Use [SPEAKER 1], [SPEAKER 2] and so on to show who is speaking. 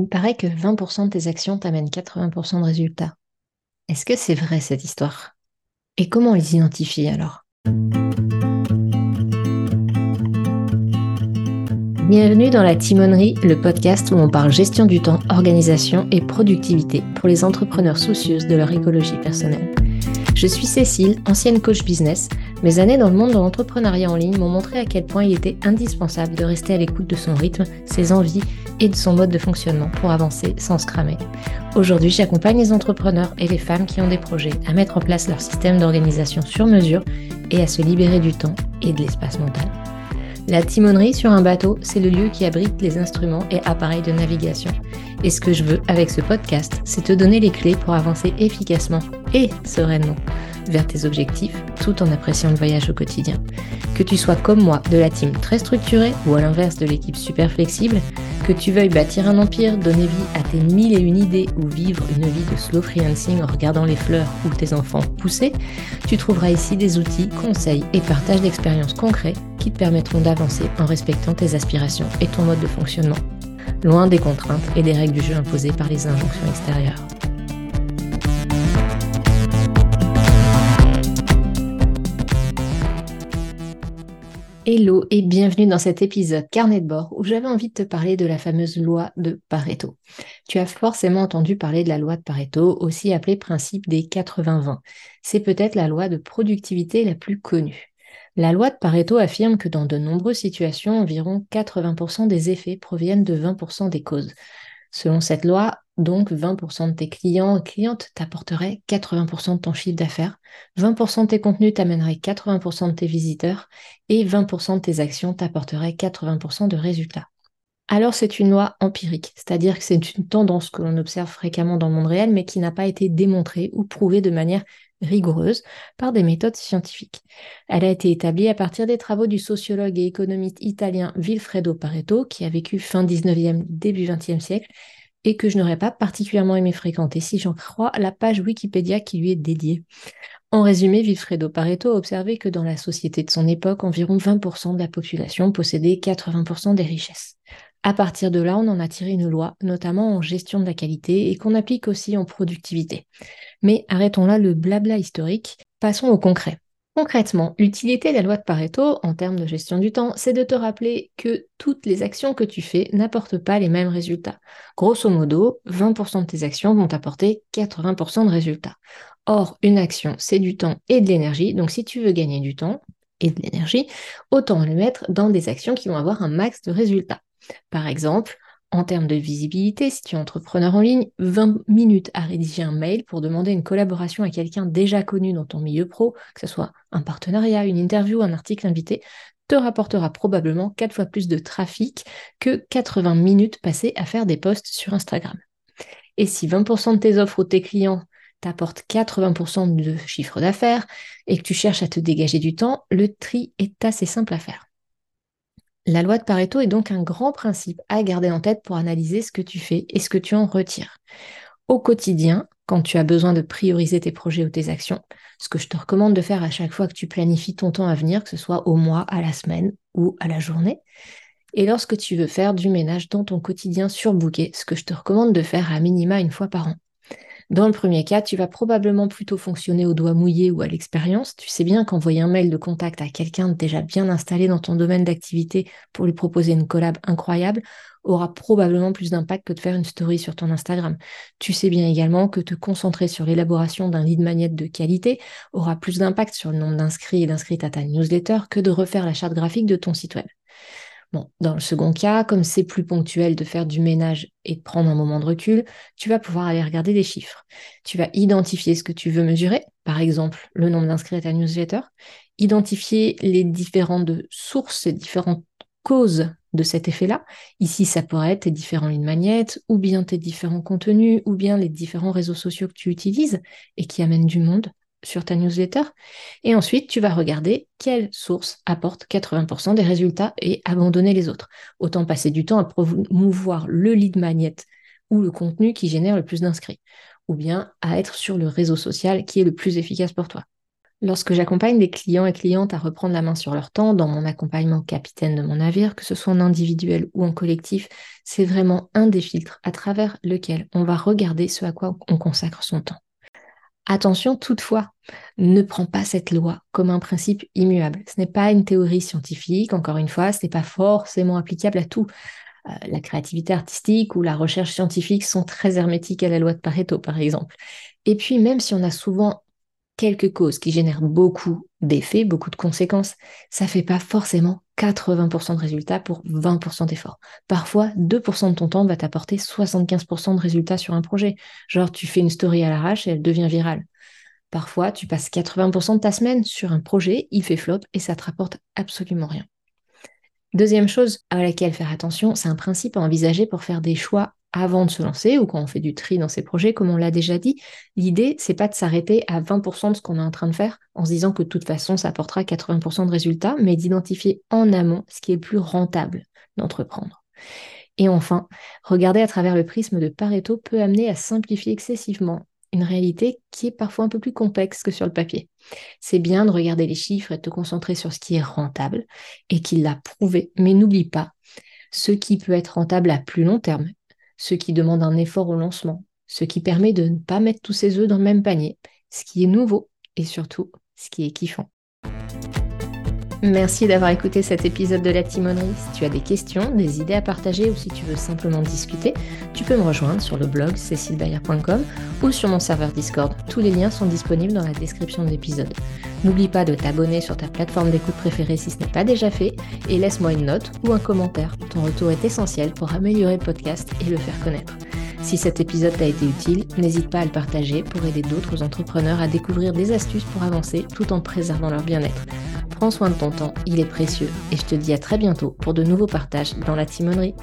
[SPEAKER 1] Il paraît que 20% de tes actions t'amènent 80% de résultats. Est-ce que c'est vrai cette histoire? Et comment les identifier alors? Bienvenue dans la Timonerie, le podcast où on parle gestion du temps, organisation et productivité pour les entrepreneurs soucieuses de leur écologie personnelle. Je suis Cécile, ancienne coach business. Mes années dans le monde de l'entrepreneuriat en ligne m'ont montré à quel point il était indispensable de rester à l'écoute de son rythme, ses envies et de son mode de fonctionnement pour avancer sans se cramer. Aujourd'hui, j'accompagne les entrepreneurs et les femmes qui ont des projets à mettre en place leur système d'organisation sur mesure et à se libérer du temps et de l'espace mental. La timonerie sur un bateau, c'est le lieu qui abrite les instruments et appareils de navigation. Et ce que je veux avec ce podcast, c'est te donner les clés pour avancer efficacement et sereinement vers tes objectifs tout en appréciant le voyage au quotidien. Que tu sois comme moi de la team très structurée ou à l'inverse de l'équipe super flexible, que tu veuilles bâtir un empire, donner vie à tes mille et une idées ou vivre une vie de slow freelancing en regardant les fleurs ou tes enfants pousser, tu trouveras ici des outils, conseils et partages d'expériences concrets qui te permettront d'avancer en respectant tes aspirations et ton mode de fonctionnement, loin des contraintes et des règles du jeu imposées par les injonctions extérieures. Hello et bienvenue dans cet épisode carnet de bord où j'avais envie de te parler de la fameuse loi de Pareto. Tu as forcément entendu parler de la loi de Pareto, aussi appelée principe des 80-20. C'est peut-être la loi de productivité la plus connue. La loi de Pareto affirme que dans de nombreuses situations, environ 80% des effets proviennent de 20% des causes. Selon cette loi, donc 20% de tes clients et clientes t'apporteraient 80% de ton chiffre d'affaires, 20% de tes contenus t'amèneraient 80% de tes visiteurs et 20% de tes actions t'apporteraient 80% de résultats. Alors c'est une loi empirique, c'est-à-dire que c'est une tendance que l'on observe fréquemment dans le monde réel mais qui n'a pas été démontrée ou prouvée de manière rigoureuse par des méthodes scientifiques. Elle a été établie à partir des travaux du sociologue et économiste italien Vilfredo Pareto, qui a vécu fin 19e, début 20e siècle, et que je n'aurais pas particulièrement aimé fréquenter si j'en crois la page Wikipédia qui lui est dédiée. En résumé, Vilfredo Pareto a observé que dans la société de son époque, environ 20% de la population possédait 80% des richesses. À partir de là, on en a tiré une loi, notamment en gestion de la qualité et qu'on applique aussi en productivité. Mais arrêtons là le blabla historique, passons au concret. Concrètement, l'utilité de la loi de Pareto en termes de gestion du temps, c'est de te rappeler que toutes les actions que tu fais n'apportent pas les mêmes résultats. Grosso modo, 20% de tes actions vont apporter 80% de résultats. Or, une action, c'est du temps et de l'énergie, donc si tu veux gagner du temps et de l'énergie, autant le mettre dans des actions qui vont avoir un max de résultats. Par exemple, en termes de visibilité, si tu es entrepreneur en ligne, 20 minutes à rédiger un mail pour demander une collaboration à quelqu'un déjà connu dans ton milieu pro, que ce soit un partenariat, une interview, un article invité, te rapportera probablement 4 fois plus de trafic que 80 minutes passées à faire des posts sur Instagram. Et si 20% de tes offres ou tes clients t'apportent 80% de chiffre d'affaires et que tu cherches à te dégager du temps, le tri est assez simple à faire. La loi de Pareto est donc un grand principe à garder en tête pour analyser ce que tu fais et ce que tu en retires. Au quotidien, quand tu as besoin de prioriser tes projets ou tes actions, ce que je te recommande de faire à chaque fois que tu planifies ton temps à venir, que ce soit au mois, à la semaine ou à la journée, et lorsque tu veux faire du ménage dans ton quotidien surbooké, ce que je te recommande de faire à minima une fois par an. Dans le premier cas, tu vas probablement plutôt fonctionner au doigt mouillé ou à l'expérience. Tu sais bien qu'envoyer un mail de contact à quelqu'un déjà bien installé dans ton domaine d'activité pour lui proposer une collab incroyable aura probablement plus d'impact que de faire une story sur ton Instagram. Tu sais bien également que te concentrer sur l'élaboration d'un lead magnet de qualité aura plus d'impact sur le nombre d'inscrits et d'inscrites à ta newsletter que de refaire la charte graphique de ton site web. Bon, dans le second cas, comme c'est plus ponctuel de faire du ménage et de prendre un moment de recul, tu vas pouvoir aller regarder des chiffres. Tu vas identifier ce que tu veux mesurer, par exemple le nombre d'inscrits à ta newsletter, identifier les différentes sources et différentes causes de cet effet-là. Ici, ça pourrait être tes différents lignes magnettes, ou bien tes différents contenus, ou bien les différents réseaux sociaux que tu utilises et qui amènent du monde sur ta newsletter. Et ensuite, tu vas regarder quelle source apporte 80% des résultats et abandonner les autres. Autant passer du temps à promouvoir le lead magnet ou le contenu qui génère le plus d'inscrits, ou bien à être sur le réseau social qui est le plus efficace pour toi. Lorsque j'accompagne des clients et clientes à reprendre la main sur leur temps dans mon accompagnement capitaine de mon navire, que ce soit en individuel ou en collectif, c'est vraiment un des filtres à travers lequel on va regarder ce à quoi on consacre son temps. Attention toutefois, ne prends pas cette loi comme un principe immuable. Ce n'est pas une théorie scientifique, encore une fois, ce n'est pas forcément applicable à tout. Euh, la créativité artistique ou la recherche scientifique sont très hermétiques à la loi de Pareto, par exemple. Et puis, même si on a souvent quelques causes qui génèrent beaucoup d'effets, beaucoup de conséquences, ça fait pas forcément 80% de résultats pour 20% d'efforts. Parfois, 2% de ton temps va t'apporter 75% de résultats sur un projet. Genre, tu fais une story à l'arrache et elle devient virale. Parfois, tu passes 80% de ta semaine sur un projet, il fait flop et ça te rapporte absolument rien. Deuxième chose à laquelle faire attention, c'est un principe à envisager pour faire des choix avant de se lancer ou quand on fait du tri dans ses projets, comme on l'a déjà dit, l'idée, c'est pas de s'arrêter à 20% de ce qu'on est en train de faire en se disant que de toute façon, ça apportera 80% de résultats, mais d'identifier en amont ce qui est plus rentable d'entreprendre. Et enfin, regarder à travers le prisme de Pareto peut amener à simplifier excessivement une réalité qui est parfois un peu plus complexe que sur le papier. C'est bien de regarder les chiffres et de te concentrer sur ce qui est rentable et qui l'a prouvé, mais n'oublie pas ce qui peut être rentable à plus long terme ce qui demande un effort au lancement, ce qui permet de ne pas mettre tous ses œufs dans le même panier, ce qui est nouveau et surtout ce qui est kiffant. Merci d'avoir écouté cet épisode de La Timonerie. Si tu as des questions, des idées à partager ou si tu veux simplement discuter, tu peux me rejoindre sur le blog cécilebayer.com ou sur mon serveur Discord. Tous les liens sont disponibles dans la description de l'épisode. N'oublie pas de t'abonner sur ta plateforme d'écoute préférée si ce n'est pas déjà fait et laisse-moi une note ou un commentaire. Ton retour est essentiel pour améliorer le podcast et le faire connaître. Si cet épisode t'a été utile, n'hésite pas à le partager pour aider d'autres entrepreneurs à découvrir des astuces pour avancer tout en préservant leur bien-être. Prends soin de ton temps, il est précieux et je te dis à très bientôt pour de nouveaux partages dans la timonerie.